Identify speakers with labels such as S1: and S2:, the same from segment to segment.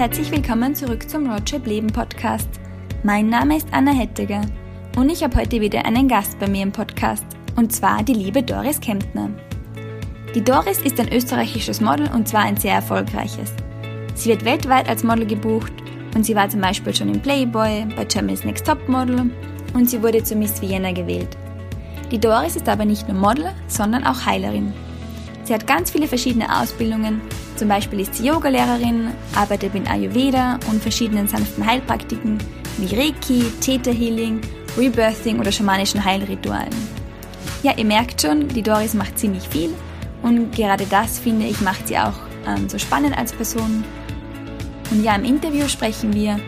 S1: herzlich willkommen zurück zum Roadtrip Leben Podcast. Mein Name ist Anna Hettiger und ich habe heute wieder einen Gast bei mir im Podcast und zwar die liebe Doris Kemptner. Die Doris ist ein österreichisches Model und zwar ein sehr erfolgreiches. Sie wird weltweit als Model gebucht und sie war zum Beispiel schon im Playboy, bei Germany's Next Top Model und sie wurde zur Miss Vienna gewählt. Die Doris ist aber nicht nur Model, sondern auch Heilerin. Sie hat ganz viele verschiedene Ausbildungen, zum Beispiel ist sie Yogalehrerin, arbeitet mit Ayurveda und verschiedenen sanften Heilpraktiken wie Reiki, Theta Healing, Rebirthing oder schamanischen Heilritualen. Ja, ihr merkt schon, die Doris macht ziemlich viel und gerade das, finde ich, macht sie auch ähm, so spannend als Person. Und ja, im Interview sprechen wir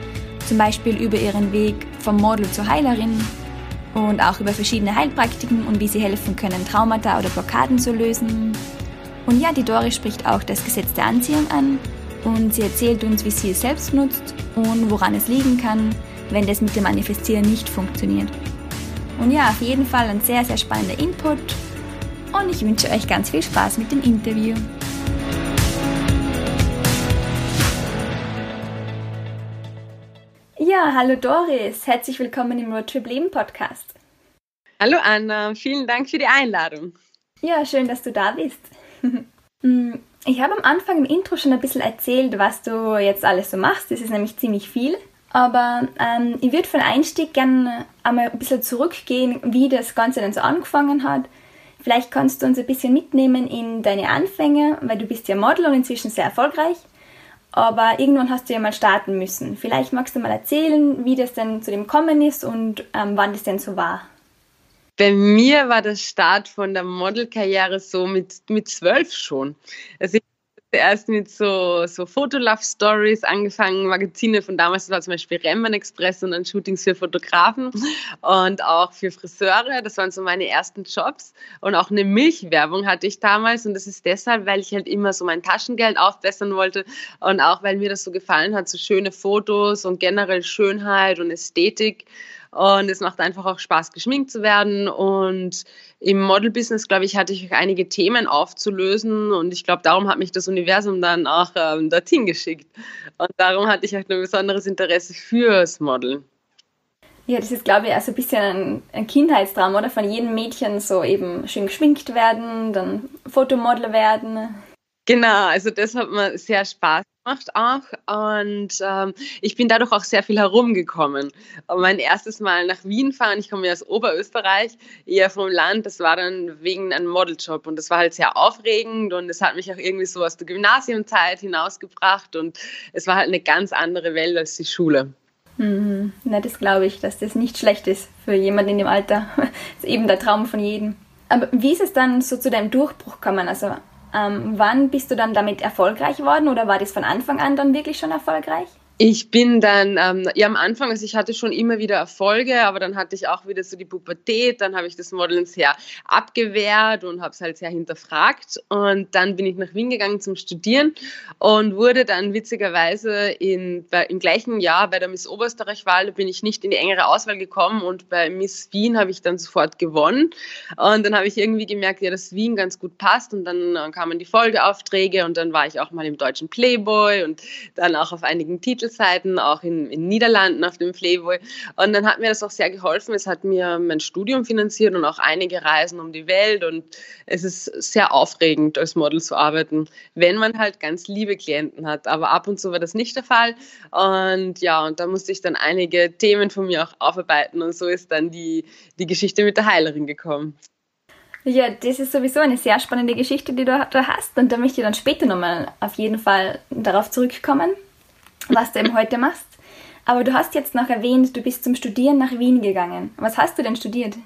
S1: zum Beispiel über ihren Weg vom Model zur Heilerin und auch über verschiedene Heilpraktiken und wie sie helfen können, Traumata oder Blockaden zu lösen. Und ja, die Doris spricht auch das Gesetz der Anziehung an und sie erzählt uns, wie sie es selbst nutzt und woran es liegen kann, wenn das mit dem Manifestieren nicht funktioniert. Und ja, auf jeden Fall ein sehr, sehr spannender Input und ich wünsche euch ganz viel Spaß mit dem Interview. Ja, hallo Doris, herzlich willkommen im Roadtrip Leben Podcast.
S2: Hallo Anna, vielen Dank für die Einladung.
S1: Ja, schön, dass du da bist. Mm, ich habe am Anfang im Intro schon ein bisschen erzählt, was du jetzt alles so machst. Das ist nämlich ziemlich viel. Aber ähm, ich würde für den Einstieg gerne einmal ein bisschen zurückgehen, wie das Ganze dann so angefangen hat. Vielleicht kannst du uns ein bisschen mitnehmen in deine Anfänge, weil du bist ja Model und inzwischen sehr erfolgreich. Aber irgendwann hast du ja mal starten müssen. Vielleicht magst du mal erzählen, wie das denn zu dem kommen ist und ähm, wann das denn so war.
S2: Bei mir war der Start von der Modelkarriere so mit, mit zwölf schon. Also ich zuerst mit so, so Fotolove-Stories angefangen, Magazine von damals, das war zum Beispiel Remmen Express und dann Shootings für Fotografen und auch für Friseure. Das waren so meine ersten Jobs. Und auch eine Milchwerbung hatte ich damals und das ist deshalb, weil ich halt immer so mein Taschengeld aufbessern wollte und auch weil mir das so gefallen hat, so schöne Fotos und generell Schönheit und Ästhetik. Und es macht einfach auch Spaß, geschminkt zu werden. Und im Model-Business, glaube ich, hatte ich auch einige Themen aufzulösen. Und ich glaube, darum hat mich das Universum dann auch ähm, dorthin geschickt. Und darum hatte ich auch ein besonderes Interesse fürs Model.
S1: Ja, das ist, glaube ich, also ein bisschen ein, ein Kindheitstraum, oder? Von jedem Mädchen so eben schön geschminkt werden, dann Fotomodel werden.
S2: Genau, also das hat mir sehr Spaß gemacht auch und ähm, ich bin dadurch auch sehr viel herumgekommen. Mein erstes Mal nach Wien fahren, ich komme ja aus Oberösterreich, eher vom Land, das war dann wegen einem Modeljob und das war halt sehr aufregend und es hat mich auch irgendwie so aus der Gymnasiumzeit hinausgebracht und es war halt eine ganz andere Welt als die Schule.
S1: Mhm. Na, das glaube ich, dass das nicht schlecht ist für jemanden in dem Alter. Das ist eben der Traum von jedem. Aber wie ist es dann so zu deinem Durchbruch gekommen? Also ähm, wann bist du dann damit erfolgreich geworden oder war das von Anfang an dann wirklich schon erfolgreich?
S2: Ich bin dann, ähm, ja am Anfang, also ich hatte schon immer wieder Erfolge, aber dann hatte ich auch wieder so die Pubertät, dann habe ich das Modeln sehr abgewehrt und habe es halt sehr hinterfragt. Und dann bin ich nach Wien gegangen zum Studieren und wurde dann witzigerweise in, bei, im gleichen Jahr bei der Miss Oberösterreich-Wahl, bin ich nicht in die engere Auswahl gekommen und bei Miss Wien habe ich dann sofort gewonnen. Und dann habe ich irgendwie gemerkt, ja, dass Wien ganz gut passt und dann äh, kamen die Folgeaufträge und dann war ich auch mal im deutschen Playboy und dann auch auf einigen Titeln Seiten, auch in, in Niederlanden auf dem Playboy. Und dann hat mir das auch sehr geholfen. Es hat mir mein Studium finanziert und auch einige Reisen um die Welt. Und es ist sehr aufregend, als Model zu arbeiten, wenn man halt ganz liebe Klienten hat. Aber ab und zu war das nicht der Fall. Und ja, und da musste ich dann einige Themen von mir auch aufarbeiten. Und so ist dann die, die Geschichte mit der Heilerin gekommen.
S1: Ja, das ist sowieso eine sehr spannende Geschichte, die du da hast. Und da möchte ich dann später nochmal auf jeden Fall darauf zurückkommen was du eben heute machst. Aber du hast jetzt noch erwähnt, du bist zum Studieren nach Wien gegangen. Was hast du denn studiert?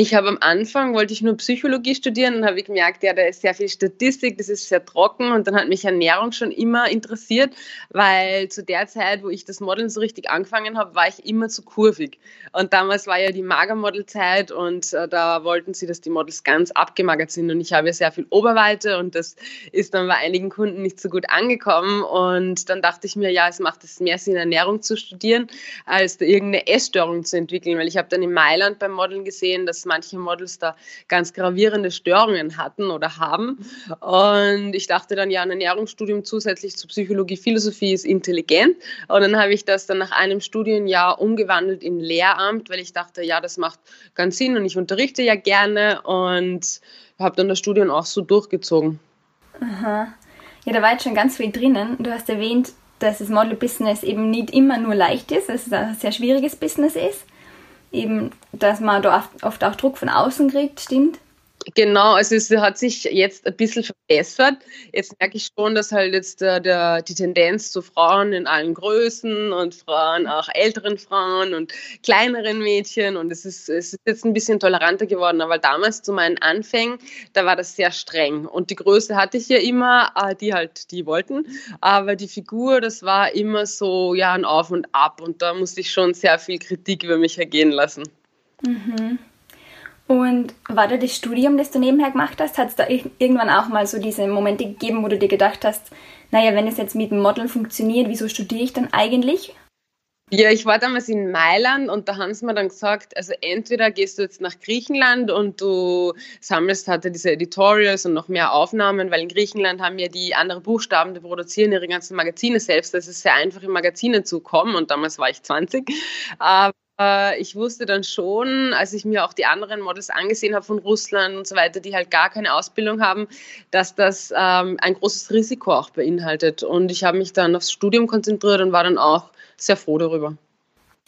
S2: Ich habe am Anfang, wollte ich nur Psychologie studieren und habe gemerkt, ja, da ist sehr viel Statistik, das ist sehr trocken. Und dann hat mich Ernährung schon immer interessiert, weil zu der Zeit, wo ich das Modeln so richtig angefangen habe, war ich immer zu kurvig. Und damals war ja die Magermodelzeit und äh, da wollten sie, dass die Models ganz abgemagert sind. Und ich habe ja sehr viel Oberweite und das ist dann bei einigen Kunden nicht so gut angekommen. Und dann dachte ich mir, ja, es macht es mehr Sinn, Ernährung zu studieren, als irgendeine Essstörung zu entwickeln, weil ich habe dann in Mailand beim Modeln gesehen, dass manche Models da ganz gravierende Störungen hatten oder haben. Und ich dachte dann, ja, ein Ernährungsstudium zusätzlich zu Psychologie, Philosophie ist intelligent. Und dann habe ich das dann nach einem Studienjahr umgewandelt in Lehramt, weil ich dachte, ja, das macht ganz Sinn und ich unterrichte ja gerne und habe dann das Studium auch so durchgezogen.
S1: Aha. Ja, da war jetzt schon ganz viel drinnen. Du hast erwähnt, dass das Model-Business eben nicht immer nur leicht ist, dass es ein sehr schwieriges Business ist. Eben, dass man da oft auch Druck von außen kriegt, stimmt?
S2: Genau, also es hat sich jetzt ein bisschen verbessert. Jetzt merke ich schon, dass halt jetzt der, der, die Tendenz zu Frauen in allen Größen und Frauen, auch älteren Frauen und kleineren Mädchen und es ist, es ist jetzt ein bisschen toleranter geworden. Aber damals zu meinen Anfängen, da war das sehr streng. Und die Größe hatte ich ja immer, äh, die halt die wollten. Aber die Figur, das war immer so, ja, ein Auf und Ab. Und da musste ich schon sehr viel Kritik über mich ergehen lassen.
S1: Mhm. Und war da das Studium, das du nebenher gemacht hast? Hat es da irgendwann auch mal so diese Momente gegeben, wo du dir gedacht hast, naja, wenn es jetzt mit dem Modeln funktioniert, wieso studiere ich dann eigentlich?
S2: Ja, ich war damals in Mailand und da haben sie mir dann gesagt, also entweder gehst du jetzt nach Griechenland und du sammelst halt diese Editorials und noch mehr Aufnahmen, weil in Griechenland haben ja die anderen Buchstaben, die produzieren ihre ganzen Magazine selbst. Das ist sehr einfach, in Magazine zu kommen und damals war ich 20. Aber äh, ich wusste dann schon, als ich mir auch die anderen Models angesehen habe von Russland und so weiter, die halt gar keine Ausbildung haben, dass das ähm, ein großes Risiko auch beinhaltet. Und ich habe mich dann aufs Studium konzentriert und war dann auch sehr froh darüber.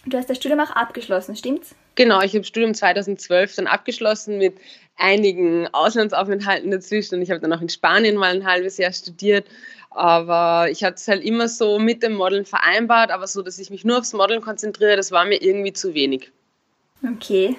S1: Du hast das Studium auch abgeschlossen, stimmt's?
S2: Genau, ich habe Studium 2012 dann abgeschlossen mit einigen Auslandsaufenthalten dazwischen und ich habe dann auch in Spanien mal ein halbes Jahr studiert aber ich hatte es halt immer so mit dem Modeln vereinbart, aber so, dass ich mich nur aufs Modeln konzentriere, das war mir irgendwie zu wenig.
S1: Okay.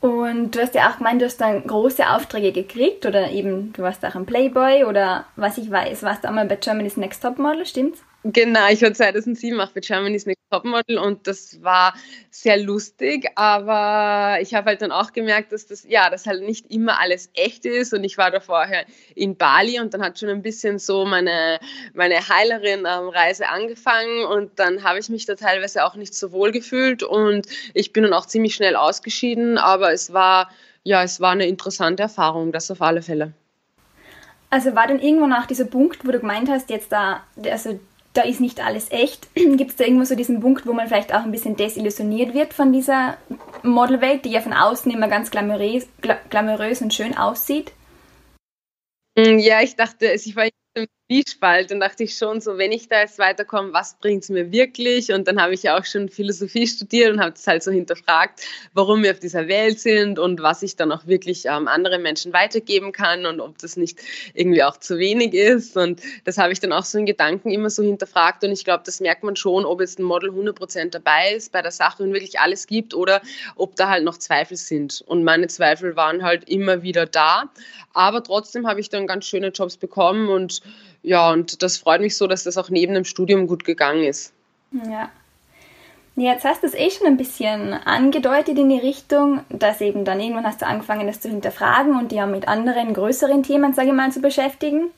S1: Und du hast ja auch gemeint, du hast dann große Aufträge gekriegt oder eben du warst auch ein Playboy oder was ich weiß, warst du einmal bei Germany's Next Top Model, stimmt's?
S2: Genau, ich war 2007 auch bei Germany's Next Topmodel und das war sehr lustig, aber ich habe halt dann auch gemerkt, dass das ja, dass halt nicht immer alles echt ist und ich war da vorher in Bali und dann hat schon ein bisschen so meine meine Heilerin ähm, Reise angefangen und dann habe ich mich da teilweise auch nicht so wohl gefühlt und ich bin dann auch ziemlich schnell ausgeschieden, aber es war ja, es war eine interessante Erfahrung, das auf alle Fälle.
S1: Also war dann irgendwann auch dieser Punkt, wo du gemeint hast, jetzt da, also da ist nicht alles echt. Gibt es da irgendwo so diesen Punkt, wo man vielleicht auch ein bisschen desillusioniert wird von dieser Modelwelt, die ja von außen immer ganz glamourös, glamourös und schön aussieht?
S2: Mm, ja, ich dachte, ich war im Zwiespalt und dachte ich schon so, wenn ich da jetzt weiterkomme, was bringt es mir wirklich? Und dann habe ich ja auch schon Philosophie studiert und habe das halt so hinterfragt, warum wir auf dieser Welt sind und was ich dann auch wirklich ähm, anderen Menschen weitergeben kann und ob das nicht irgendwie auch zu wenig ist. Und das habe ich dann auch so in Gedanken immer so hinterfragt und ich glaube, das merkt man schon, ob jetzt ein Model 100% dabei ist bei der Sache und wirklich alles gibt oder ob da halt noch Zweifel sind. Und meine Zweifel waren halt immer wieder da. Aber trotzdem habe ich dann ganz schöne Jobs bekommen und ja, und das freut mich so, dass das auch neben dem Studium gut gegangen ist.
S1: Ja. Jetzt hast du es eh schon ein bisschen angedeutet in die Richtung, dass eben dann irgendwann hast du angefangen, das zu hinterfragen und ja mit anderen größeren Themen, sage ich mal, zu beschäftigen.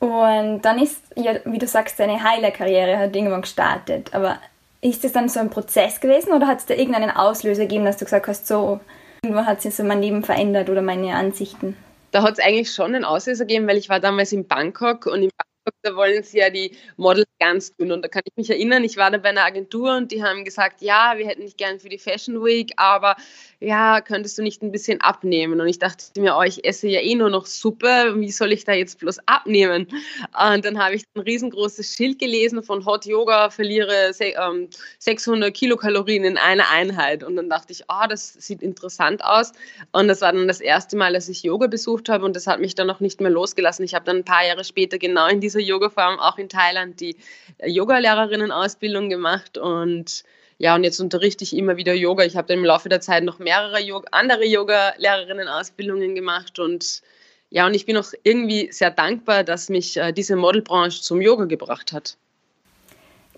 S1: Und dann ist, ja, wie du sagst, deine Heilerkarriere hat irgendwann gestartet. Aber ist das dann so ein Prozess gewesen oder hat es da irgendeinen Auslöser gegeben, dass du gesagt hast, so, irgendwann hat sich so mein Leben verändert oder meine Ansichten?
S2: Da hat es eigentlich schon einen Auslöser gegeben, weil ich war damals in Bangkok und in Bangkok, da wollen sie ja die Models ganz dünn. Und da kann ich mich erinnern, ich war da bei einer Agentur und die haben gesagt, ja, wir hätten dich gern für die Fashion Week, aber ja, könntest du nicht ein bisschen abnehmen? Und ich dachte mir, oh, ich esse ja eh nur noch Suppe, wie soll ich da jetzt bloß abnehmen? Und dann habe ich ein riesengroßes Schild gelesen von Hot Yoga, verliere 600 ähm, Kilokalorien in einer Einheit. Und dann dachte ich, oh, das sieht interessant aus. Und das war dann das erste Mal, dass ich Yoga besucht habe und das hat mich dann noch nicht mehr losgelassen. Ich habe dann ein paar Jahre später genau in dieser Yoga-Form auch in Thailand die Yoga-Lehrerinnen-Ausbildung gemacht und ja, und jetzt unterrichte ich immer wieder Yoga. Ich habe dann im Laufe der Zeit noch mehrere Yoga, andere Yoga-Lehrerinnen-Ausbildungen gemacht und ja, und ich bin auch irgendwie sehr dankbar, dass mich äh, diese Modelbranche zum Yoga gebracht hat.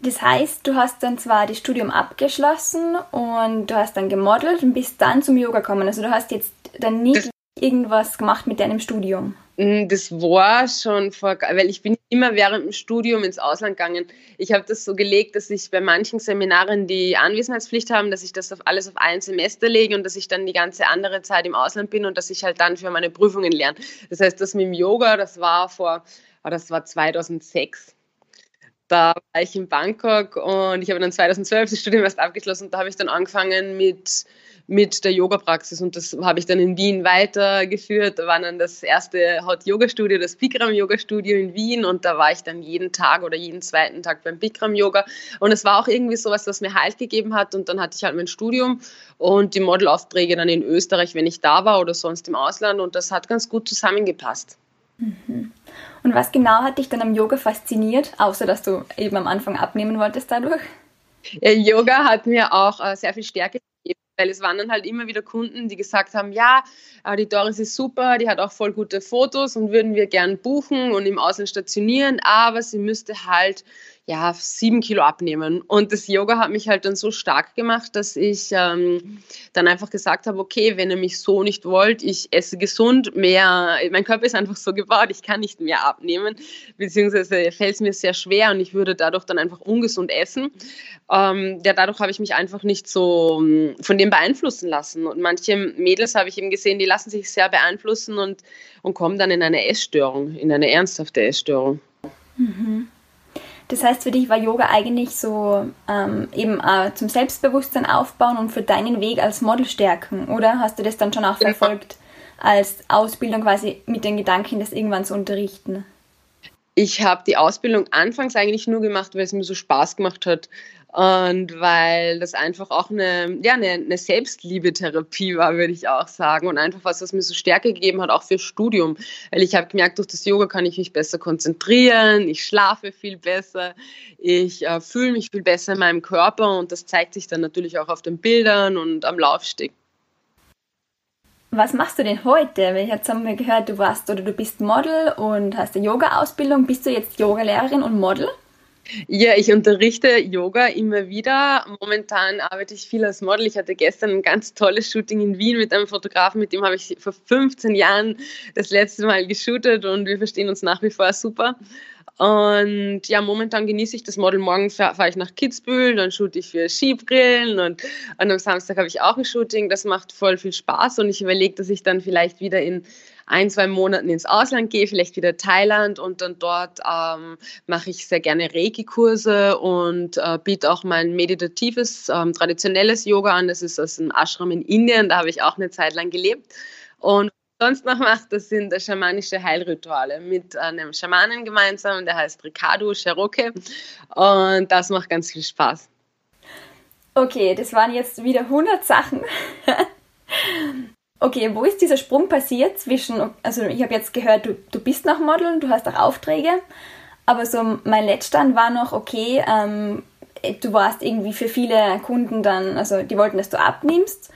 S1: Das heißt, du hast dann zwar das Studium abgeschlossen und du hast dann gemodelt und bist dann zum Yoga gekommen. Also du hast jetzt dann nicht das irgendwas gemacht mit deinem Studium.
S2: Hm, das war schon vor, weil ich bin immer während dem Studium ins Ausland gegangen. Ich habe das so gelegt, dass ich bei manchen Seminaren die Anwesenheitspflicht haben, dass ich das auf alles auf ein Semester lege und dass ich dann die ganze andere Zeit im Ausland bin und dass ich halt dann für meine Prüfungen lerne. Das heißt, das mit dem Yoga, das war vor, oh, das war 2006 da war ich in Bangkok und ich habe dann 2012 das Studium erst abgeschlossen und da habe ich dann angefangen mit mit der Yoga-Praxis und das habe ich dann in Wien weitergeführt. Da war dann das erste Hot-Yoga-Studio, das Bikram-Yoga-Studio in Wien und da war ich dann jeden Tag oder jeden zweiten Tag beim Bikram-Yoga und es war auch irgendwie sowas, was mir Halt gegeben hat und dann hatte ich halt mein Studium und die Modelaufträge dann in Österreich, wenn ich da war oder sonst im Ausland und das hat ganz gut zusammengepasst.
S1: Mhm. Und was genau hat dich dann am Yoga fasziniert, außer dass du eben am Anfang abnehmen wolltest dadurch?
S2: Ja, Yoga hat mir auch äh, sehr viel Stärke weil es waren dann halt immer wieder Kunden, die gesagt haben, ja, äh, die Doris ist super, die hat auch voll gute Fotos und würden wir gern buchen und im Ausland stationieren, aber sie müsste halt ja, sieben Kilo abnehmen. Und das Yoga hat mich halt dann so stark gemacht, dass ich ähm, dann einfach gesagt habe, okay, wenn ihr mich so nicht wollt, ich esse gesund, mehr, mein Körper ist einfach so gebaut, ich kann nicht mehr abnehmen, beziehungsweise fällt es mir sehr schwer und ich würde dadurch dann einfach ungesund essen. Ähm, ja, dadurch habe ich mich einfach nicht so ähm, von dem beeinflussen lassen. Und manche Mädels habe ich eben gesehen, die lassen sich sehr beeinflussen und, und kommen dann in eine Essstörung, in eine ernsthafte Essstörung.
S1: Mhm. Das heißt, für dich war Yoga eigentlich so ähm, eben äh, zum Selbstbewusstsein aufbauen und für deinen Weg als Model stärken, oder? Hast du das dann schon auch verfolgt als Ausbildung quasi mit den Gedanken, das irgendwann zu unterrichten?
S2: Ich habe die Ausbildung anfangs eigentlich nur gemacht, weil es mir so Spaß gemacht hat. Und weil das einfach auch eine, ja, eine, eine Selbstliebe-Therapie war, würde ich auch sagen. Und einfach was, was mir so Stärke gegeben hat, auch fürs Studium. Weil ich habe gemerkt, durch das Yoga kann ich mich besser konzentrieren, ich schlafe viel besser, ich äh, fühle mich viel besser in meinem Körper und das zeigt sich dann natürlich auch auf den Bildern und am Laufsteg.
S1: Was machst du denn heute? Jetzt haben wir gehört, du warst oder du bist Model und hast eine Yoga-Ausbildung. Bist du jetzt Yogalehrerin und Model?
S2: Ja, ich unterrichte Yoga immer wieder. Momentan arbeite ich viel als Model. Ich hatte gestern ein ganz tolles Shooting in Wien mit einem Fotografen, mit dem habe ich vor 15 Jahren das letzte Mal geshootet und wir verstehen uns nach wie vor super. Und ja, momentan genieße ich das Model. Morgen fahre ich nach Kitzbühel, dann shoote ich für Skibrillen und, und am Samstag habe ich auch ein Shooting. Das macht voll viel Spaß und ich überlege, dass ich dann vielleicht wieder in ein, zwei Monaten ins Ausland gehe, vielleicht wieder Thailand und dann dort ähm, mache ich sehr gerne Reiki-Kurse und äh, biete auch mein meditatives, ähm, traditionelles Yoga an. Das ist aus einem Ashram in Indien, da habe ich auch eine Zeit lang gelebt. Und sonst noch macht, das sind schamanische Heilrituale mit einem Schamanen gemeinsam, der heißt Ricardo Cherokee und das macht ganz viel Spaß.
S1: Okay, das waren jetzt wieder 100 Sachen. Okay, wo ist dieser Sprung passiert zwischen, also ich habe jetzt gehört, du, du bist noch Model, du hast auch Aufträge, aber so mein Letztstand war noch, okay, ähm, du warst irgendwie für viele Kunden dann, also die wollten, dass du abnimmst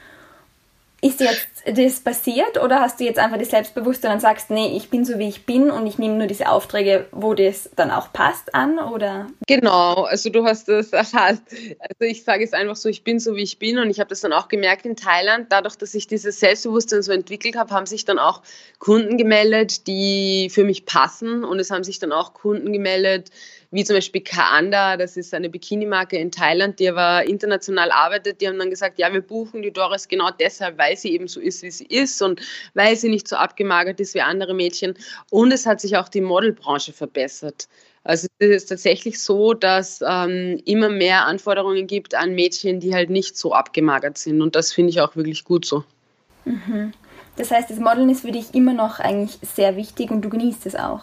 S1: ist jetzt das passiert oder hast du jetzt einfach das Selbstbewusstsein und sagst, nee, ich bin so wie ich bin und ich nehme nur diese Aufträge, wo das dann auch passt an oder?
S2: Genau, also du hast das erfasst. Also ich sage es einfach so, ich bin so wie ich bin und ich habe das dann auch gemerkt in Thailand, dadurch, dass ich dieses Selbstbewusstsein so entwickelt habe, haben sich dann auch Kunden gemeldet, die für mich passen und es haben sich dann auch Kunden gemeldet, wie zum Beispiel Kaanda, das ist eine Bikini-Marke in Thailand, die aber international arbeitet, die haben dann gesagt, ja, wir buchen die Doris genau deshalb, weil sie eben so ist, wie sie ist und weil sie nicht so abgemagert ist wie andere Mädchen. Und es hat sich auch die Modelbranche verbessert. Also es ist tatsächlich so, dass ähm, immer mehr Anforderungen gibt an Mädchen, die halt nicht so abgemagert sind. Und das finde ich auch wirklich gut so.
S1: Mhm. Das heißt, das Modeln ist für dich immer noch eigentlich sehr wichtig und du genießt es auch.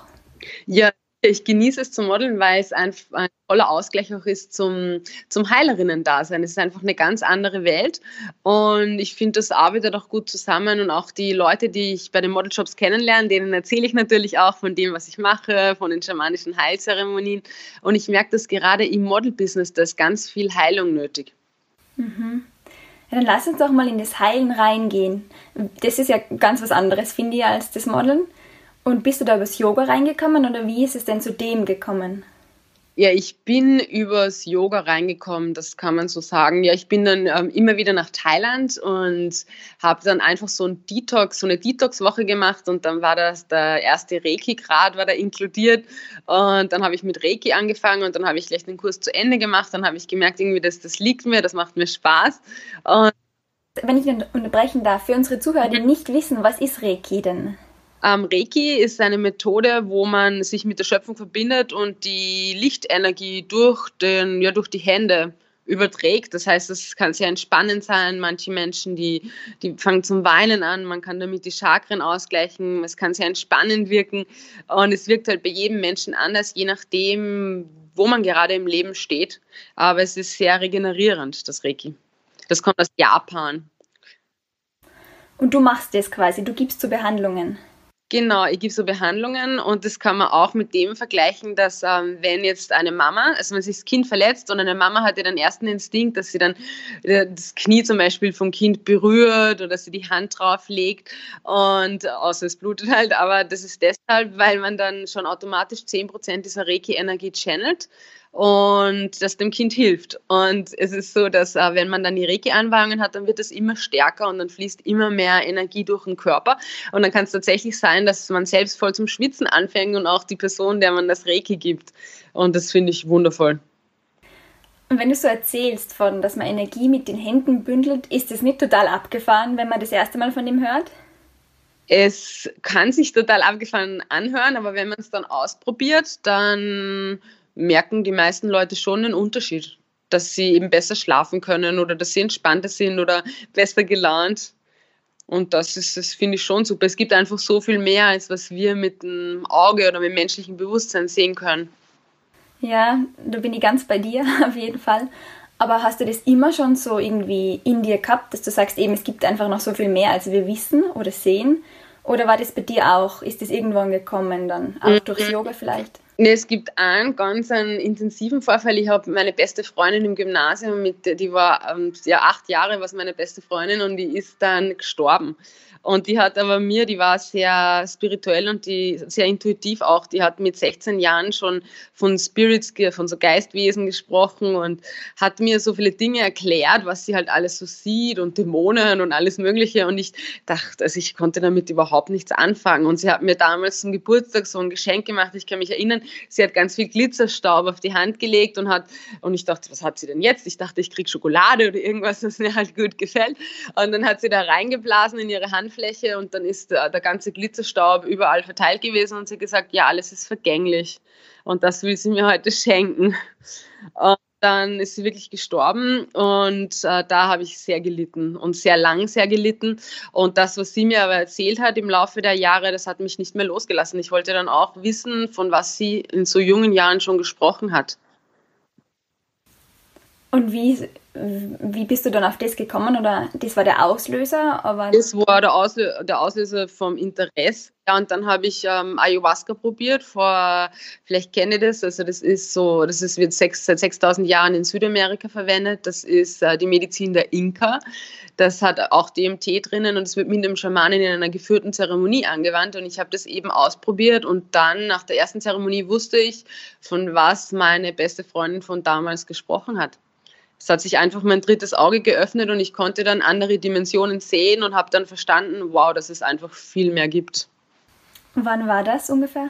S2: Ja, ich genieße es zu modeln, weil es ein, ein toller Ausgleich auch ist zum, zum Heilerinnen-Dasein. Es ist einfach eine ganz andere Welt und ich finde, das arbeitet auch gut zusammen und auch die Leute, die ich bei den Modeljobs kennenlerne, denen erzähle ich natürlich auch von dem, was ich mache, von den schamanischen Heilzeremonien und ich merke, dass gerade im Model-Business da ist ganz viel Heilung nötig.
S1: Mhm. Ja, dann lass uns doch mal in das Heilen reingehen. Das ist ja ganz was anderes, finde ich, als das Modeln. Und bist du da übers Yoga reingekommen oder wie ist es denn zu dem gekommen?
S2: Ja, ich bin übers Yoga reingekommen, das kann man so sagen. Ja, ich bin dann ähm, immer wieder nach Thailand und habe dann einfach so ein Detox, so eine Detox-Woche gemacht und dann war das der erste Reiki-Grad war da inkludiert und dann habe ich mit Reiki angefangen und dann habe ich gleich den Kurs zu Ende gemacht. Dann habe ich gemerkt, irgendwie, dass das liegt mir, das macht mir Spaß. Und
S1: Wenn ich unterbrechen darf, für unsere Zuhörer, die nicht wissen, was ist Reiki denn?
S2: Ähm, Reiki ist eine Methode, wo man sich mit der Schöpfung verbindet und die Lichtenergie durch, den, ja, durch die Hände überträgt. Das heißt, es kann sehr entspannend sein. Manche Menschen, die, die fangen zum Weinen an. Man kann damit die Chakren ausgleichen. Es kann sehr entspannend wirken. Und es wirkt halt bei jedem Menschen anders, je nachdem, wo man gerade im Leben steht. Aber es ist sehr regenerierend, das Reiki. Das kommt aus Japan.
S1: Und du machst das quasi, du gibst zu Behandlungen.
S2: Genau, ich gebe so Behandlungen und das kann man auch mit dem vergleichen, dass ähm, wenn jetzt eine Mama, also wenn sich das Kind verletzt und eine Mama hat ja den ersten Instinkt, dass sie dann äh, das Knie zum Beispiel vom Kind berührt oder dass sie die Hand drauf legt und außer es blutet halt, aber das ist deshalb, weil man dann schon automatisch 10% dieser Reiki-Energie channelt und das dem Kind hilft. Und es ist so, dass äh, wenn man dann die Reiki-Anwendungen hat, dann wird es immer stärker und dann fließt immer mehr Energie durch den Körper. Und dann kann es tatsächlich sein, dass man selbst voll zum Schwitzen anfängt und auch die Person, der man das Reiki gibt. Und das finde ich wundervoll.
S1: Und wenn du so erzählst von, dass man Energie mit den Händen bündelt, ist das nicht total abgefahren, wenn man das erste Mal von dem hört?
S2: Es kann sich total abgefahren anhören, aber wenn man es dann ausprobiert, dann merken die meisten Leute schon einen Unterschied, dass sie eben besser schlafen können oder dass sie entspannter sind oder besser gelaunt. Und das ist, das finde ich schon super. Es gibt einfach so viel mehr, als was wir mit dem Auge oder mit dem menschlichen Bewusstsein sehen können.
S1: Ja, da bin ich ganz bei dir, auf jeden Fall. Aber hast du das immer schon so irgendwie in dir gehabt, dass du sagst, eben, es gibt einfach noch so viel mehr, als wir wissen oder sehen? Oder war das bei dir auch? Ist das irgendwann gekommen dann? Auch mhm. durchs Yoga vielleicht?
S2: Nee, es gibt einen ganz einen intensiven Vorfall. Ich habe meine beste Freundin im Gymnasium, mit, die war ähm, ja acht Jahre, war meine beste Freundin und die ist dann gestorben. Und die hat aber mir, die war sehr spirituell und die sehr intuitiv auch. Die hat mit 16 Jahren schon von Spirits, von so Geistwesen gesprochen und hat mir so viele Dinge erklärt, was sie halt alles so sieht und Dämonen und alles Mögliche. Und ich dachte, also ich konnte damit überhaupt nichts anfangen. Und sie hat mir damals zum Geburtstag so ein Geschenk gemacht. Ich kann mich erinnern, sie hat ganz viel Glitzerstaub auf die Hand gelegt und hat, und ich dachte, was hat sie denn jetzt? Ich dachte, ich kriege Schokolade oder irgendwas, was mir halt gut gefällt. Und dann hat sie da reingeblasen in ihre Hand Handfläche und dann ist der, der ganze Glitzerstaub überall verteilt gewesen und sie hat gesagt, ja, alles ist vergänglich und das will sie mir heute schenken. Und dann ist sie wirklich gestorben und äh, da habe ich sehr gelitten und sehr lang sehr gelitten. Und das, was sie mir aber erzählt hat im Laufe der Jahre, das hat mich nicht mehr losgelassen. Ich wollte dann auch wissen, von was sie in so jungen Jahren schon gesprochen hat.
S1: Und wie, wie bist du dann auf das gekommen? Oder das war der Auslöser? Aber
S2: das war der Auslöser, der Auslöser vom Interesse. Ja, und dann habe ich ähm, Ayahuasca probiert. Vor, vielleicht kenne ich das. Also das ist so, das ist, wird sechs, seit 6000 Jahren in Südamerika verwendet. Das ist äh, die Medizin der Inka. Das hat auch DMT drinnen und es wird mit dem Schamanen in einer geführten Zeremonie angewandt. Und ich habe das eben ausprobiert und dann nach der ersten Zeremonie wusste ich, von was meine beste Freundin von damals gesprochen hat es hat sich einfach mein drittes Auge geöffnet und ich konnte dann andere Dimensionen sehen und habe dann verstanden, wow, dass es einfach viel mehr gibt.
S1: Wann war das ungefähr?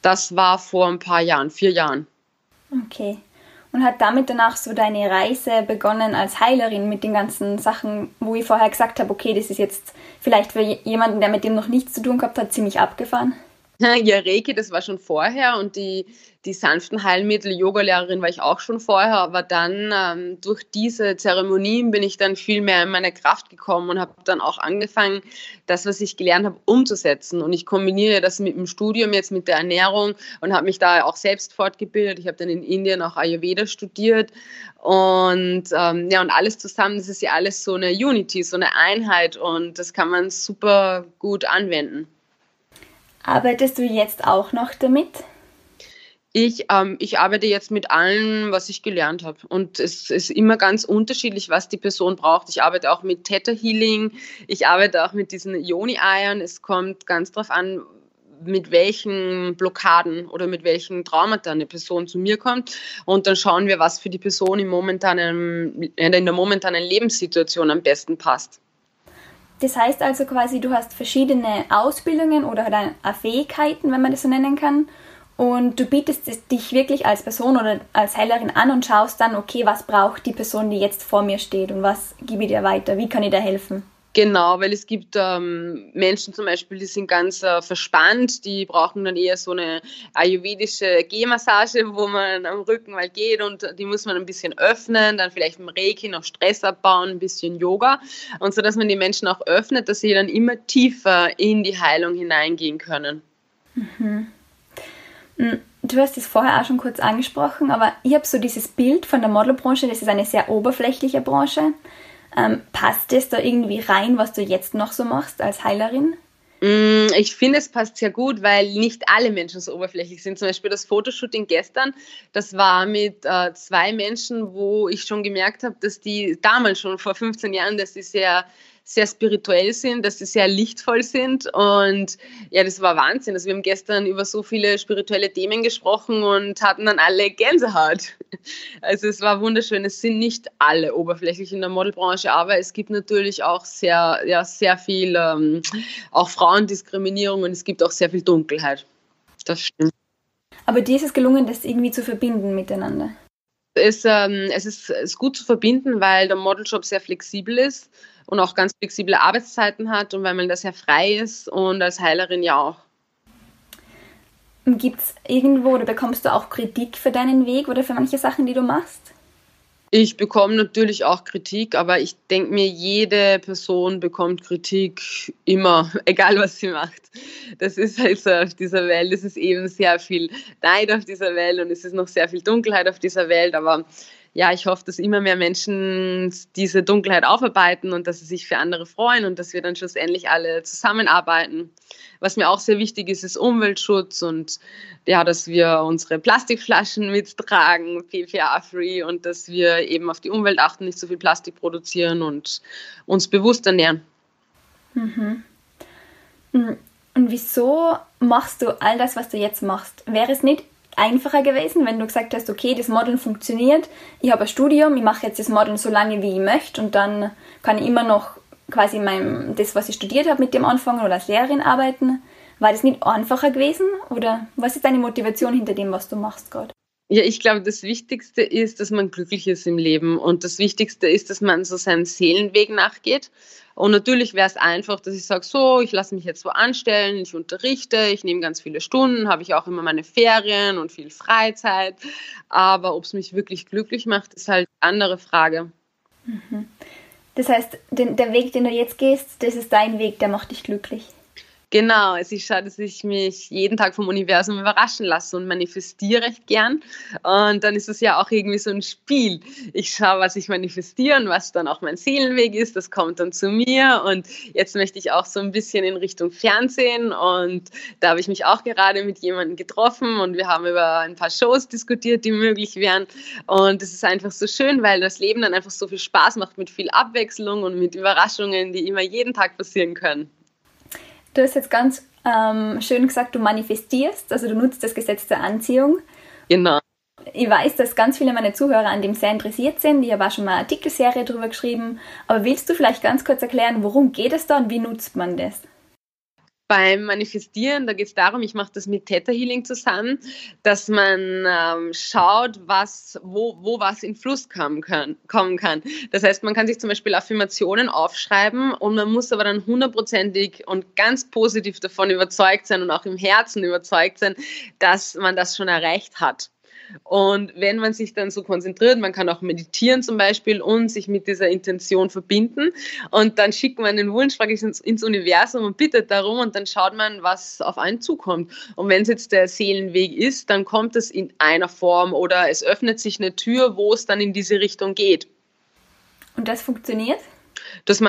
S2: Das war vor ein paar Jahren, vier Jahren.
S1: Okay. Und hat damit danach so deine Reise begonnen als Heilerin mit den ganzen Sachen, wo ich vorher gesagt habe, okay, das ist jetzt vielleicht für jemanden, der mit dem noch nichts zu tun gehabt hat, ziemlich abgefahren?
S2: Ja, Reiki, das war schon vorher und die, die sanften Heilmittel, Yogalehrerin war ich auch schon vorher, aber dann ähm, durch diese Zeremonien bin ich dann viel mehr in meine Kraft gekommen und habe dann auch angefangen, das, was ich gelernt habe, umzusetzen. Und ich kombiniere das mit dem Studium jetzt mit der Ernährung und habe mich da auch selbst fortgebildet. Ich habe dann in Indien auch Ayurveda studiert und ähm, ja, und alles zusammen, das ist ja alles so eine Unity, so eine Einheit und das kann man super gut anwenden.
S1: Arbeitest du jetzt auch noch damit?
S2: Ich, ähm, ich arbeite jetzt mit allem, was ich gelernt habe. Und es ist immer ganz unterschiedlich, was die Person braucht. Ich arbeite auch mit Theta Healing, ich arbeite auch mit diesen Ioni-Eiern. Es kommt ganz drauf an, mit welchen Blockaden oder mit welchen Traumata eine Person zu mir kommt. Und dann schauen wir, was für die Person im momentanen, in der momentanen Lebenssituation am besten passt.
S1: Das heißt also quasi, du hast verschiedene Ausbildungen oder halt Fähigkeiten, wenn man das so nennen kann. Und du bietest dich wirklich als Person oder als Heilerin an und schaust dann, okay, was braucht die Person, die jetzt vor mir steht und was gebe ich dir weiter? Wie kann ich dir helfen?
S2: Genau, weil es gibt ähm, Menschen zum Beispiel, die sind ganz äh, verspannt, die brauchen dann eher so eine ayurvedische Gehmassage, wo man am Rücken mal geht und die muss man ein bisschen öffnen, dann vielleicht mit Reiki noch Stress abbauen, ein bisschen Yoga und so, dass man die Menschen auch öffnet, dass sie dann immer tiefer in die Heilung hineingehen können.
S1: Mhm. Hm, du hast es vorher auch schon kurz angesprochen, aber ich habe so dieses Bild von der Modelbranche, das ist eine sehr oberflächliche Branche. Ähm, passt es da irgendwie rein, was du jetzt noch so machst als Heilerin?
S2: Mm, ich finde, es passt sehr gut, weil nicht alle Menschen so oberflächlich sind. Zum Beispiel das Fotoshooting gestern, das war mit äh, zwei Menschen, wo ich schon gemerkt habe, dass die damals schon vor 15 Jahren, dass die sehr sehr spirituell sind, dass sie sehr lichtvoll sind. Und ja, das war Wahnsinn. Also wir haben gestern über so viele spirituelle Themen gesprochen und hatten dann alle Gänsehaut. Also es war wunderschön. Es sind nicht alle oberflächlich in der Modelbranche, aber es gibt natürlich auch sehr, ja, sehr viel ähm, auch Frauendiskriminierung und es gibt auch sehr viel Dunkelheit. Das stimmt.
S1: Aber dir ist es gelungen, das irgendwie zu verbinden miteinander?
S2: Es, ähm, es, ist, ist gut zu verbinden, weil der Modeljob sehr flexibel ist und auch ganz flexible Arbeitszeiten hat und weil man da sehr frei ist und als Heilerin ja auch.
S1: Gibt es irgendwo oder bekommst du auch Kritik für deinen Weg oder für manche Sachen, die du machst?
S2: Ich bekomme natürlich auch Kritik, aber ich denke mir, jede Person bekommt Kritik immer, egal was sie macht. Das ist halt so auf dieser Welt. Es ist eben sehr viel Neid auf dieser Welt und es ist noch sehr viel Dunkelheit auf dieser Welt, aber ja, ich hoffe, dass immer mehr Menschen diese Dunkelheit aufarbeiten und dass sie sich für andere freuen und dass wir dann schlussendlich alle zusammenarbeiten. Was mir auch sehr wichtig ist, ist Umweltschutz und ja, dass wir unsere Plastikflaschen mittragen, PPA-free und dass wir eben auf die Umwelt achten, nicht so viel Plastik produzieren und uns bewusst ernähren.
S1: Mhm. Und wieso machst du all das, was du jetzt machst? Wäre es nicht einfacher gewesen, wenn du gesagt hast, okay, das Modeln funktioniert, ich habe ein Studium, ich mache jetzt das Modeln so lange, wie ich möchte und dann kann ich immer noch quasi mein, das, was ich studiert habe, mit dem anfangen oder als Lehrerin arbeiten. War das nicht einfacher gewesen oder was ist deine Motivation hinter dem, was du machst gerade?
S2: Ja, ich glaube, das Wichtigste ist, dass man glücklich ist im Leben und das Wichtigste ist, dass man so seinen Seelenweg nachgeht. Und natürlich wäre es einfach, dass ich sage, so, ich lasse mich jetzt so anstellen, ich unterrichte, ich nehme ganz viele Stunden, habe ich auch immer meine Ferien und viel Freizeit. Aber ob es mich wirklich glücklich macht, ist halt eine andere Frage.
S1: Mhm. Das heißt, den, der Weg, den du jetzt gehst, das ist dein Weg, der macht dich glücklich.
S2: Genau, es ist schade, dass ich mich jeden Tag vom Universum überraschen lasse und manifestiere recht gern. Und dann ist es ja auch irgendwie so ein Spiel. Ich schaue, was ich manifestiere und was dann auch mein Seelenweg ist. Das kommt dann zu mir. Und jetzt möchte ich auch so ein bisschen in Richtung Fernsehen. Und da habe ich mich auch gerade mit jemandem getroffen und wir haben über ein paar Shows diskutiert, die möglich wären. Und es ist einfach so schön, weil das Leben dann einfach so viel Spaß macht mit viel Abwechslung und mit Überraschungen, die immer jeden Tag passieren können.
S1: Du hast jetzt ganz ähm, schön gesagt, du manifestierst, also du nutzt das Gesetz der Anziehung.
S2: Genau.
S1: Ich weiß, dass ganz viele meiner Zuhörer an dem sehr interessiert sind. Ich habe auch schon mal eine Artikelserie darüber geschrieben. Aber willst du vielleicht ganz kurz erklären, worum geht es da und wie nutzt man das?
S2: Beim Manifestieren, da geht es darum, ich mache das mit Theta Healing zusammen, dass man ähm, schaut, was, wo, wo was in Fluss kommen kann, kommen kann. Das heißt, man kann sich zum Beispiel Affirmationen aufschreiben und man muss aber dann hundertprozentig und ganz positiv davon überzeugt sein und auch im Herzen überzeugt sein, dass man das schon erreicht hat. Und wenn man sich dann so konzentriert, man kann auch meditieren zum Beispiel und sich mit dieser Intention verbinden und dann schickt man den Wunsch praktisch ins, ins Universum und bittet darum und dann schaut man, was auf einen zukommt. Und wenn es jetzt der Seelenweg ist, dann kommt es in einer Form oder es öffnet sich eine Tür, wo es dann in diese Richtung geht.
S1: Und das funktioniert?
S2: Das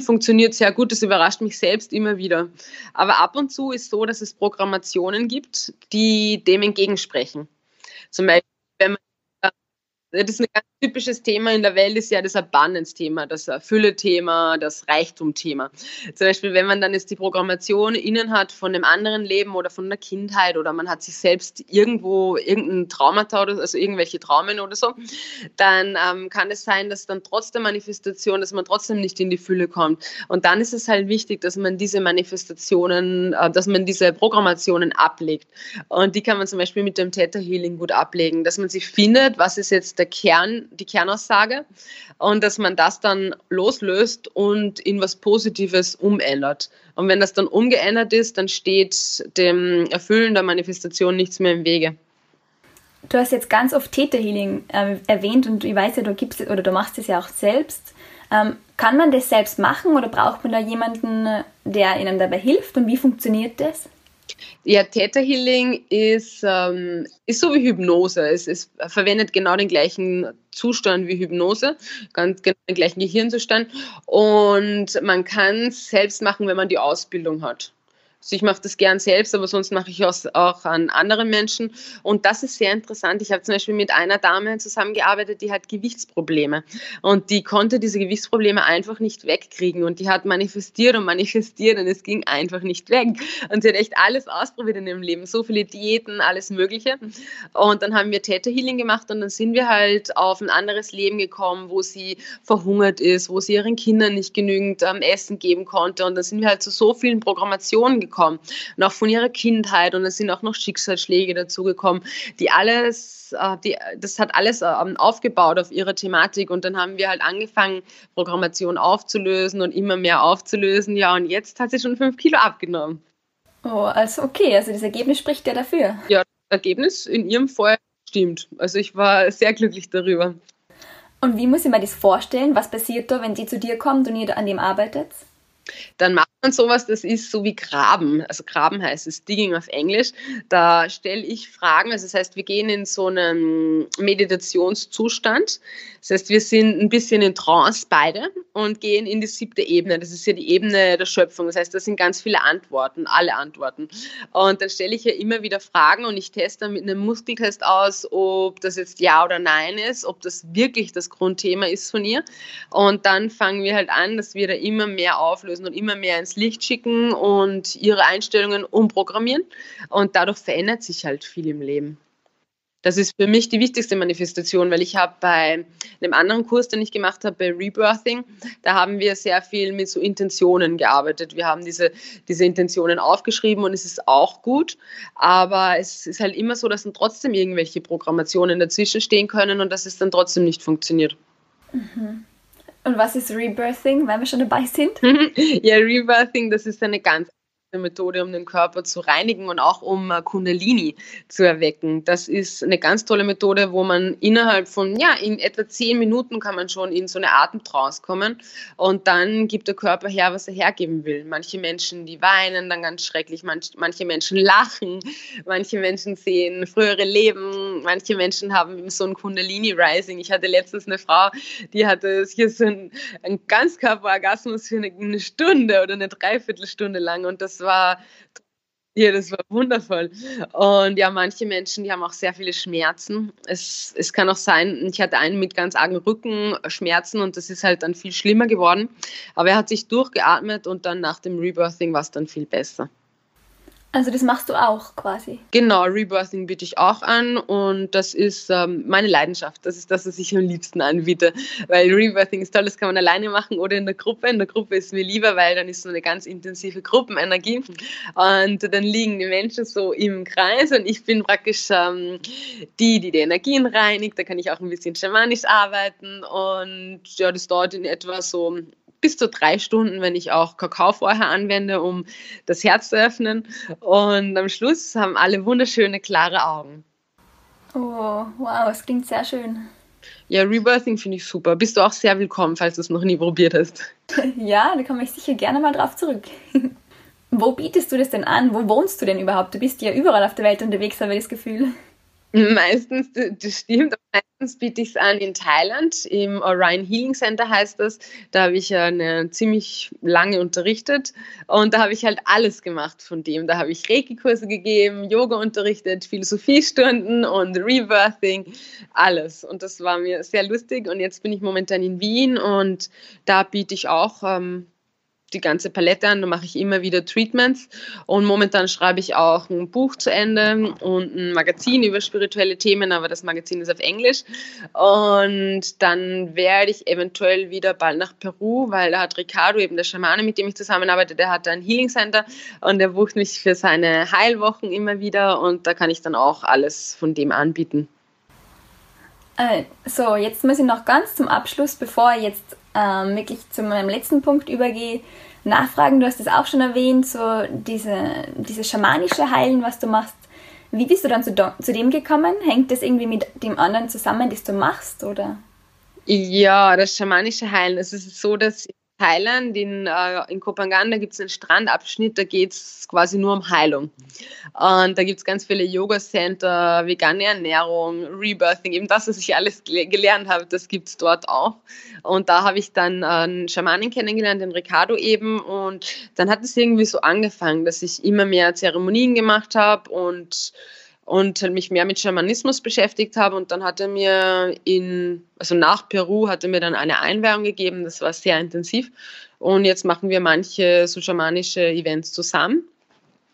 S2: funktioniert sehr gut, das überrascht mich selbst immer wieder. Aber ab und zu ist so, dass es Programmationen gibt, die dem entgegensprechen. Zum Beispiel, wenn man, das ist eine ganz typisches Thema in der Welt ist ja das Abundance-Thema, das Fülle-Thema, das Reichtum-Thema. Zum Beispiel, wenn man dann jetzt die Programmation innen hat von einem anderen Leben oder von der Kindheit oder man hat sich selbst irgendwo irgendein Traumata oder also irgendwelche Traumen oder so, dann ähm, kann es sein, dass dann trotz der Manifestation, dass man trotzdem nicht in die Fülle kommt. Und dann ist es halt wichtig, dass man diese Manifestationen, äh, dass man diese Programmationen ablegt. Und die kann man zum Beispiel mit dem Theta Healing gut ablegen, dass man sich findet, was ist jetzt der Kern die Kernaussage und dass man das dann loslöst und in was Positives umändert. Und wenn das dann umgeändert ist, dann steht dem Erfüllen der Manifestation nichts mehr im Wege.
S1: Du hast jetzt ganz oft Theta Healing äh, erwähnt und ich weiß ja, du gibst oder du machst es ja auch selbst. Ähm, kann man das selbst machen oder braucht man da jemanden, der ihnen dabei hilft und wie funktioniert das?
S2: Ja, Theta Healing ist, ähm, ist so wie Hypnose. Es, es verwendet genau den gleichen Zustand wie Hypnose, ganz genau den gleichen Gehirnzustand. Und man kann es selbst machen, wenn man die Ausbildung hat. Also ich mache das gern selbst, aber sonst mache ich es auch an anderen Menschen. Und das ist sehr interessant. Ich habe zum Beispiel mit einer Dame zusammengearbeitet, die hat Gewichtsprobleme. Und die konnte diese Gewichtsprobleme einfach nicht wegkriegen. Und die hat manifestiert und manifestiert und es ging einfach nicht weg. Und sie hat echt alles ausprobiert in ihrem Leben. So viele Diäten, alles Mögliche. Und dann haben wir Theta Healing gemacht und dann sind wir halt auf ein anderes Leben gekommen, wo sie verhungert ist, wo sie ihren Kindern nicht genügend ähm, Essen geben konnte. Und dann sind wir halt zu so vielen Programmationen gekommen gekommen und auch von ihrer Kindheit und es sind auch noch Schicksalsschläge dazugekommen, die alles, äh, die, das hat alles ähm, aufgebaut auf ihre Thematik und dann haben wir halt angefangen, Programmation aufzulösen und immer mehr aufzulösen, ja und jetzt hat sie schon fünf Kilo abgenommen.
S1: Oh, also okay, also das Ergebnis spricht ja dafür.
S2: Ja, das Ergebnis in ihrem Fall stimmt. Also ich war sehr glücklich darüber.
S1: Und wie muss ich mir das vorstellen? Was passiert da, wenn die zu dir kommt und ihr an dem arbeitet?
S2: Dann macht man sowas, das ist so wie Graben. Also Graben heißt es, Digging auf Englisch. Da stelle ich Fragen. Also das heißt, wir gehen in so einen Meditationszustand. Das heißt, wir sind ein bisschen in Trance beide und gehen in die siebte Ebene. Das ist ja die Ebene der Schöpfung. Das heißt, da sind ganz viele Antworten, alle Antworten. Und dann stelle ich ja immer wieder Fragen und ich teste dann mit einem Muskeltest aus, ob das jetzt Ja oder Nein ist, ob das wirklich das Grundthema ist von ihr. Und dann fangen wir halt an, dass wir da immer mehr auflösen und immer mehr ins Licht schicken und ihre Einstellungen umprogrammieren. Und dadurch verändert sich halt viel im Leben. Das ist für mich die wichtigste Manifestation, weil ich habe bei einem anderen Kurs, den ich gemacht habe, bei Rebirthing, da haben wir sehr viel mit so Intentionen gearbeitet. Wir haben diese, diese Intentionen aufgeschrieben und es ist auch gut, aber es ist halt immer so, dass dann trotzdem irgendwelche Programmationen dazwischen stehen können und dass es dann trotzdem nicht funktioniert.
S1: Mhm. Und was ist Rebirthing, weil wir schon dabei sind?
S2: ja, Rebirthing, das ist eine ganz eine Methode, um den Körper zu reinigen und auch um äh, Kundalini zu erwecken. Das ist eine ganz tolle Methode, wo man innerhalb von, ja, in etwa zehn Minuten kann man schon in so eine Atemtrance kommen und dann gibt der Körper her, was er hergeben will. Manche Menschen, die weinen dann ganz schrecklich, manch, manche Menschen lachen, manche Menschen sehen frühere Leben, manche Menschen haben so ein Kundalini-Rising. Ich hatte letztens eine Frau, die hatte hier so ein, ein Ganzkörperorgasmus für eine Stunde oder eine Dreiviertelstunde lang und das war ja, das war wundervoll. Und ja, manche Menschen, die haben auch sehr viele Schmerzen. Es, es kann auch sein, ich hatte einen mit ganz argen Rückenschmerzen und das ist halt dann viel schlimmer geworden. Aber er hat sich durchgeatmet und dann nach dem Rebirthing war es dann viel besser.
S1: Also das machst du auch quasi.
S2: Genau, Rebirthing biete ich auch an und das ist ähm, meine Leidenschaft. Das ist das, was ich am liebsten anbiete. Weil Rebirthing ist toll, das kann man alleine machen oder in der Gruppe. In der Gruppe ist mir lieber, weil dann ist so eine ganz intensive Gruppenenergie und dann liegen die Menschen so im Kreis und ich bin praktisch ähm, die, die die Energien reinigt. Da kann ich auch ein bisschen schamanisch arbeiten und ja, das dauert in etwa so bis zu drei Stunden, wenn ich auch Kakao vorher anwende, um das Herz zu öffnen. Und am Schluss haben alle wunderschöne, klare Augen.
S1: Oh, wow, es klingt sehr schön.
S2: Ja, Rebirthing finde ich super. Bist du auch sehr willkommen, falls du es noch nie probiert hast.
S1: Ja, da komme ich sicher gerne mal drauf zurück. Wo bietest du das denn an? Wo wohnst du denn überhaupt? Du bist ja überall auf der Welt unterwegs, habe ich das Gefühl.
S2: Meistens, das stimmt, meistens biete ich es an in Thailand, im Orion Healing Center heißt das. Da habe ich eine ziemlich lange unterrichtet und da habe ich halt alles gemacht von dem. Da habe ich Reiki-Kurse gegeben, Yoga unterrichtet, Philosophiestunden und Rebirthing, alles. Und das war mir sehr lustig und jetzt bin ich momentan in Wien und da biete ich auch ähm, die ganze Palette an, da mache ich immer wieder Treatments und momentan schreibe ich auch ein Buch zu Ende und ein Magazin über spirituelle Themen, aber das Magazin ist auf Englisch und dann werde ich eventuell wieder bald nach Peru, weil da hat Ricardo, eben der Schamane, mit dem ich zusammenarbeite, der hat ein Healing Center und der bucht mich für seine Heilwochen immer wieder und da kann ich dann auch alles von dem anbieten.
S1: Äh, so, jetzt muss ich noch ganz zum Abschluss, bevor ich jetzt ähm, wirklich zu meinem letzten Punkt übergehe, nachfragen. Du hast es auch schon erwähnt, so diese, diese schamanische Heilen, was du machst. Wie bist du dann zu, zu dem gekommen? Hängt das irgendwie mit dem anderen zusammen, das du machst, oder?
S2: Ja, das schamanische Heilen. Es ist so, dass Thailand, in, äh, in Kopangan, da gibt es einen Strandabschnitt, da geht es quasi nur um Heilung. Und da gibt es ganz viele Yoga-Center, vegane Ernährung, Rebirthing, eben das, was ich alles gelernt habe, das gibt es dort auch. Und da habe ich dann einen Schamanen kennengelernt, den Ricardo eben. Und dann hat es irgendwie so angefangen, dass ich immer mehr Zeremonien gemacht habe und und mich mehr mit Schamanismus beschäftigt habe. Und dann hat er mir in, also nach Peru hat er mir dann eine Einweihung gegeben. Das war sehr intensiv. Und jetzt machen wir manche so schamanische Events zusammen.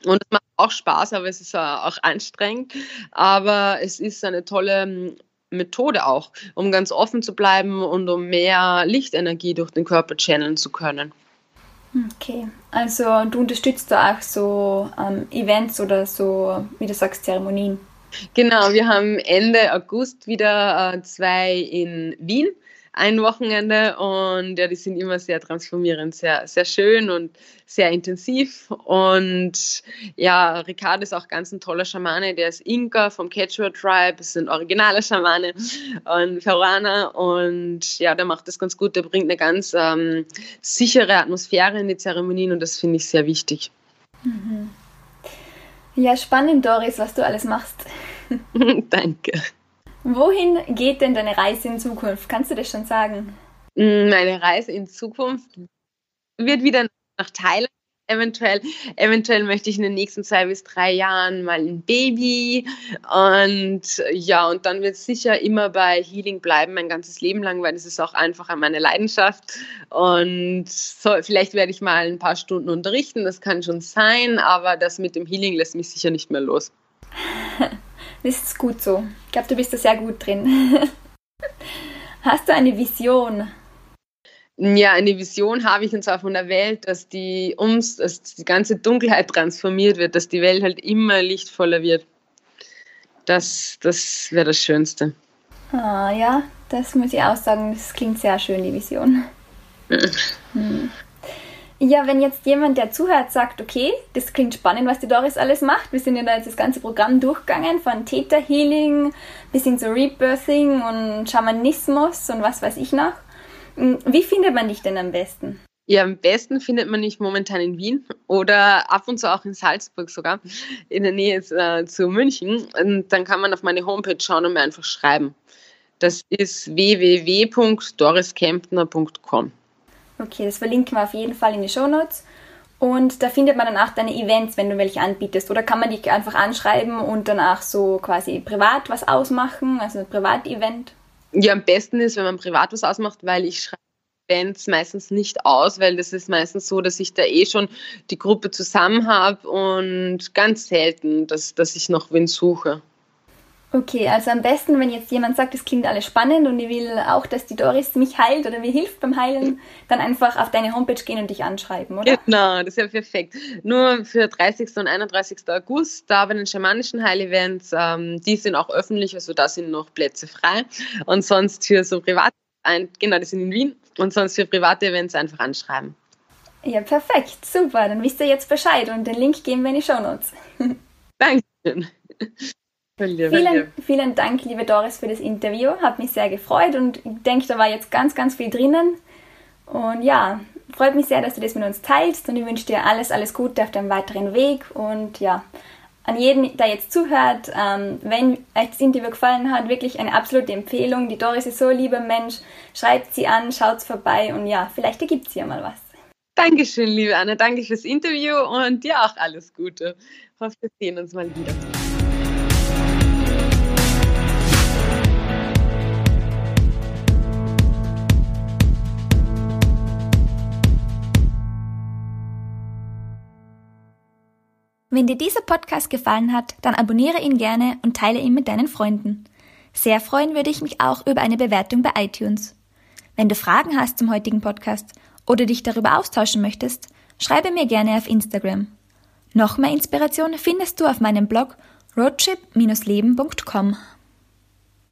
S2: Und es macht auch Spaß, aber es ist auch anstrengend. Aber es ist eine tolle hm, Methode auch, um ganz offen zu bleiben und um mehr Lichtenergie durch den Körper channeln zu können.
S1: Okay, also du unterstützt da auch so ähm, Events oder so, wie du sagst, Zeremonien.
S2: Genau, wir haben Ende August wieder äh, zwei in Wien ein Wochenende und ja, die sind immer sehr transformierend, sehr, sehr schön und sehr intensiv. Und ja, Ricardo ist auch ganz ein toller Schamane, der ist Inka vom Quechua Tribe, ist ein originaler Schamane und Peruaner und ja, der macht das ganz gut, der bringt eine ganz ähm, sichere Atmosphäre in die Zeremonien und das finde ich sehr wichtig.
S1: Mhm. Ja, spannend, Doris, was du alles machst.
S2: Danke.
S1: Wohin geht denn deine Reise in Zukunft? Kannst du das schon sagen?
S2: Mm, meine Reise in Zukunft wird wieder nach Thailand eventuell. Eventuell möchte ich in den nächsten zwei bis drei Jahren mal ein Baby. Und ja, und dann wird es sicher immer bei Healing bleiben, mein ganzes Leben lang, weil das ist auch einfach meine Leidenschaft. Und so, vielleicht werde ich mal ein paar Stunden unterrichten, das kann schon sein, aber das mit dem Healing lässt mich sicher nicht mehr los.
S1: Das ist gut so. Ich glaube, du bist da sehr gut drin. Hast du eine Vision?
S2: Ja, eine Vision habe ich und zwar von der Welt, dass die ums, dass die ganze Dunkelheit transformiert wird, dass die Welt halt immer lichtvoller wird. Das, das wäre das Schönste.
S1: Ah ja, das muss ich auch sagen. Das klingt sehr schön, die Vision. hm. Ja, wenn jetzt jemand, der zuhört, sagt, okay, das klingt spannend, was die Doris alles macht. Wir sind ja da jetzt das ganze Programm durchgegangen, von Theta Healing bis hin zu Rebirthing und Schamanismus und was weiß ich noch. Hm, wie findet man dich denn am besten?
S2: Ja, am besten findet man mich momentan in Wien oder ab und zu auch in Salzburg sogar, in der Nähe äh, zu München. Und dann kann man auf meine Homepage schauen und mir einfach schreiben. Das ist www.doriskemptner.com.
S1: Okay, das verlinken wir auf jeden Fall in die Show Notes. Und da findet man dann auch deine Events, wenn du welche anbietest. Oder kann man dich einfach anschreiben und danach so quasi privat was ausmachen, also ein Privatevent?
S2: Ja, am besten ist, wenn man privat was ausmacht, weil ich schreibe Events meistens nicht aus, weil das ist meistens so, dass ich da eh schon die Gruppe zusammen habe und ganz selten, dass, dass ich noch wen suche.
S1: Okay, also am besten, wenn jetzt jemand sagt, es klingt alles spannend und ich will auch, dass die Doris mich heilt oder mir hilft beim Heilen, dann einfach auf deine Homepage gehen und dich anschreiben, oder?
S2: Genau, das ist ja perfekt. Nur für 30. und 31. August, da bei den schamanischen Heilevents, ähm, die sind auch öffentlich, also da sind noch Plätze frei. Und sonst für so private, genau, die sind in Wien. Und sonst für private Events einfach anschreiben.
S1: Ja, perfekt, super. Dann wisst ihr jetzt Bescheid und den Link geben wir in die Show Notes.
S2: Dankeschön.
S1: Vielen, vielen Dank, liebe Doris, für das Interview. Hat mich sehr gefreut und ich denke, da war jetzt ganz, ganz viel drinnen. Und ja, freut mich sehr, dass du das mit uns teilst und ich wünsche dir alles, alles Gute auf deinem weiteren Weg und ja, an jeden, der jetzt zuhört, ähm, wenn euch das Interview gefallen hat, wirklich eine absolute Empfehlung. Die Doris ist so ein lieber Mensch. Schreibt sie an, schaut vorbei und ja, vielleicht ergibt sie ja mal was.
S2: Dankeschön, liebe Anna. Danke fürs Interview und dir auch alles Gute. Ich hoffe, wir sehen uns mal wieder.
S1: Wenn dir dieser Podcast gefallen hat, dann abonniere ihn gerne und teile ihn mit deinen Freunden. Sehr freuen würde ich mich auch über eine Bewertung bei iTunes. Wenn du Fragen hast zum heutigen Podcast oder dich darüber austauschen möchtest, schreibe mir gerne auf Instagram. Noch mehr Inspiration findest du auf meinem Blog roadtrip-leben.com.